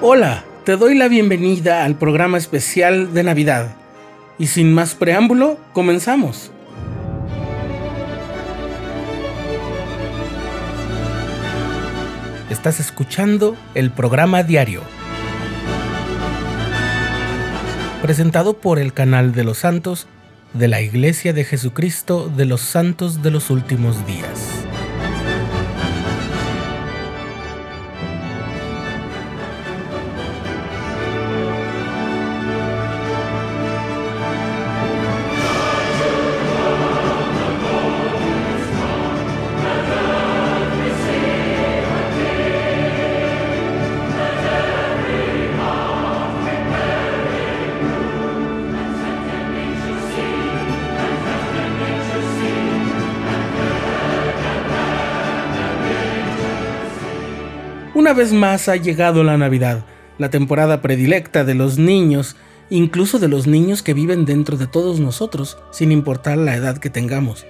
Hola, te doy la bienvenida al programa especial de Navidad. Y sin más preámbulo, comenzamos. Estás escuchando el programa diario. Presentado por el canal de los santos de la Iglesia de Jesucristo de los Santos de los Últimos Días. Vez más ha llegado la Navidad, la temporada predilecta de los niños, incluso de los niños que viven dentro de todos nosotros, sin importar la edad que tengamos.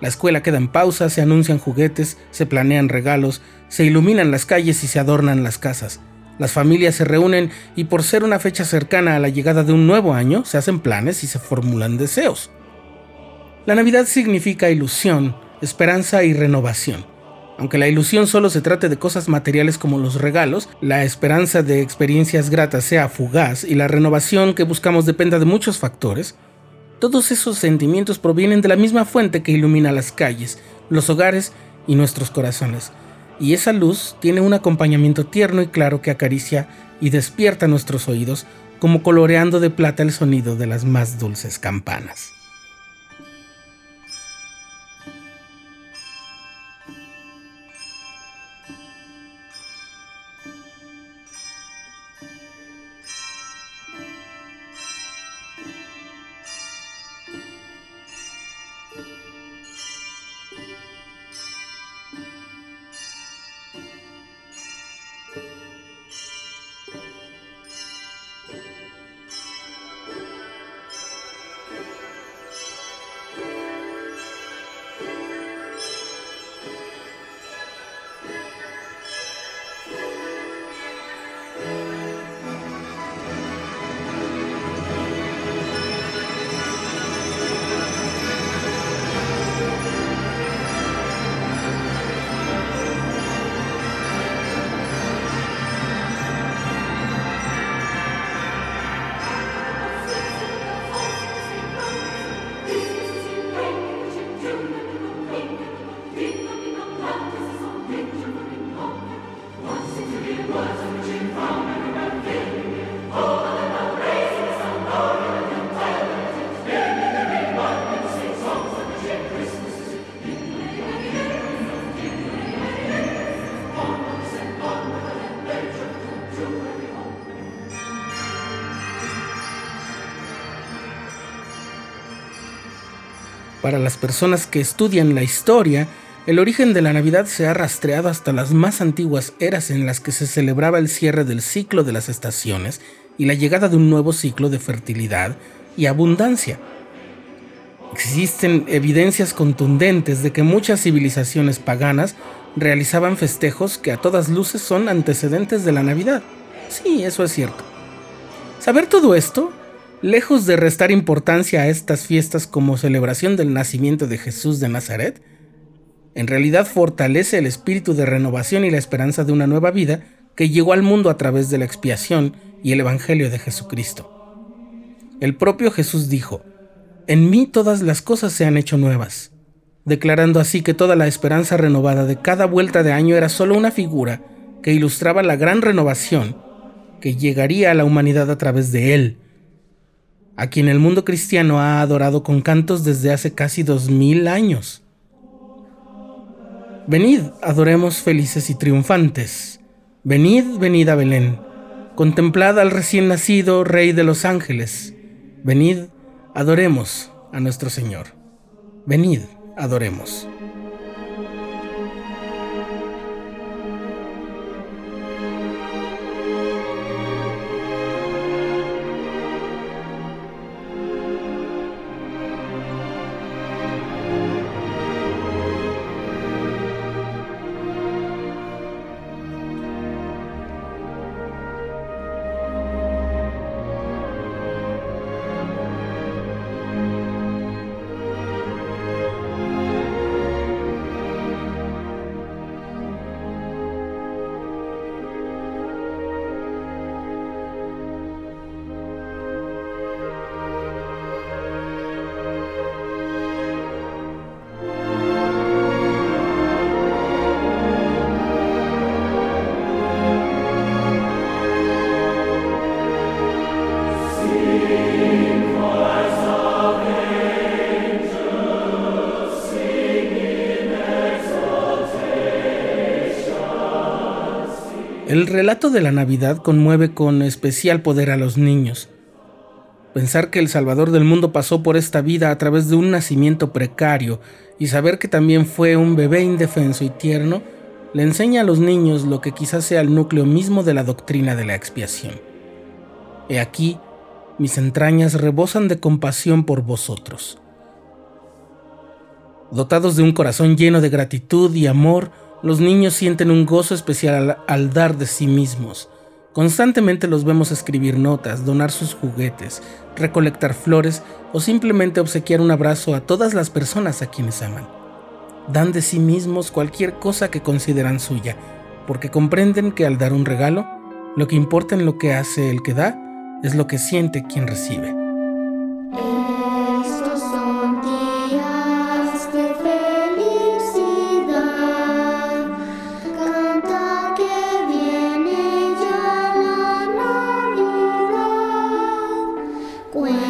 La escuela queda en pausa, se anuncian juguetes, se planean regalos, se iluminan las calles y se adornan las casas. Las familias se reúnen y por ser una fecha cercana a la llegada de un nuevo año, se hacen planes y se formulan deseos. La Navidad significa ilusión, esperanza y renovación. Aunque la ilusión solo se trate de cosas materiales como los regalos, la esperanza de experiencias gratas sea fugaz y la renovación que buscamos dependa de muchos factores, todos esos sentimientos provienen de la misma fuente que ilumina las calles, los hogares y nuestros corazones. Y esa luz tiene un acompañamiento tierno y claro que acaricia y despierta nuestros oídos, como coloreando de plata el sonido de las más dulces campanas. Para las personas que estudian la historia, el origen de la Navidad se ha rastreado hasta las más antiguas eras en las que se celebraba el cierre del ciclo de las estaciones y la llegada de un nuevo ciclo de fertilidad y abundancia. Existen evidencias contundentes de que muchas civilizaciones paganas realizaban festejos que a todas luces son antecedentes de la Navidad. Sí, eso es cierto. Saber todo esto lejos de restar importancia a estas fiestas como celebración del nacimiento de Jesús de Nazaret, en realidad fortalece el espíritu de renovación y la esperanza de una nueva vida que llegó al mundo a través de la expiación y el Evangelio de Jesucristo. El propio Jesús dijo, En mí todas las cosas se han hecho nuevas, declarando así que toda la esperanza renovada de cada vuelta de año era solo una figura que ilustraba la gran renovación que llegaría a la humanidad a través de él, a quien el mundo cristiano ha adorado con cantos desde hace casi dos mil años. Venid, adoremos felices y triunfantes. Venid, venid a Belén. Contemplad al recién nacido Rey de los ángeles. Venid, adoremos a nuestro Señor. Venid, adoremos. El relato de la Navidad conmueve con especial poder a los niños. Pensar que el Salvador del mundo pasó por esta vida a través de un nacimiento precario y saber que también fue un bebé indefenso y tierno, le enseña a los niños lo que quizás sea el núcleo mismo de la doctrina de la expiación. He aquí, mis entrañas rebosan de compasión por vosotros. Dotados de un corazón lleno de gratitud y amor, los niños sienten un gozo especial al, dar de sí mismos. Constantemente los vemos escribir notas, donar sus juguetes, recolectar flores o simplemente obsequiar un abrazo a todas las personas a quienes aman. Dan de sí mismos cualquier cosa que consideran suya, porque comprenden que al dar un regalo, lo que importa en lo que hace el que da es lo que siente quien recibe. 滚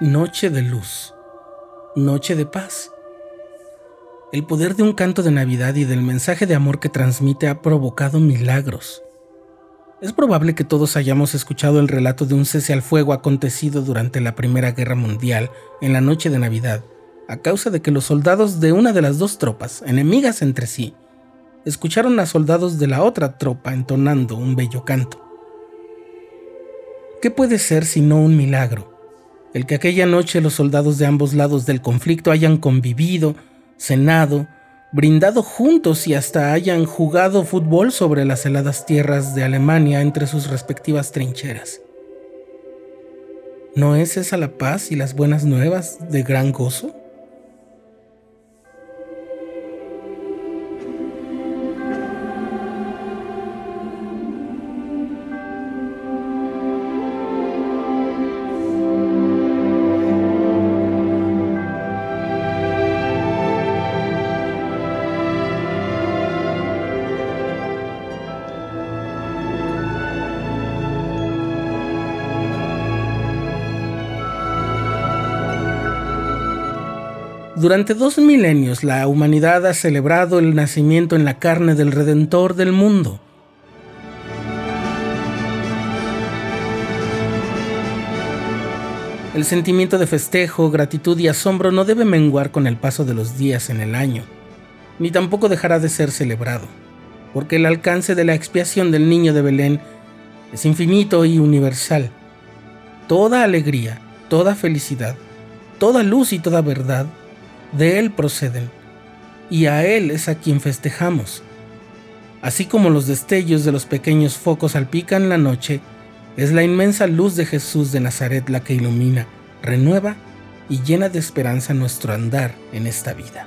Noche de luz, noche de paz. El poder de un canto de Navidad y del mensaje de amor que transmite ha provocado milagros. Es probable que todos hayamos escuchado el relato de un cese al fuego acontecido durante la Primera Guerra Mundial en la noche de Navidad, a causa de que los soldados de una de las dos tropas, enemigas entre sí, escucharon a soldados de la otra tropa entonando un bello canto. ¿Qué puede ser sino un milagro? El que aquella noche los soldados de ambos lados del conflicto hayan convivido, cenado, brindado juntos y hasta hayan jugado fútbol sobre las heladas tierras de Alemania entre sus respectivas trincheras. ¿No es esa la paz y las buenas nuevas de gran gozo? Durante dos milenios la humanidad ha celebrado el nacimiento en la carne del Redentor del mundo. El sentimiento de festejo, gratitud y asombro no debe menguar con el paso de los días en el año, ni tampoco dejará de ser celebrado, porque el alcance de la expiación del niño de Belén es infinito y universal. Toda alegría, toda felicidad, toda luz y toda verdad de Él proceden, y a Él es a quien festejamos. Así como los destellos de los pequeños focos salpican la noche, es la inmensa luz de Jesús de Nazaret la que ilumina, renueva y llena de esperanza nuestro andar en esta vida.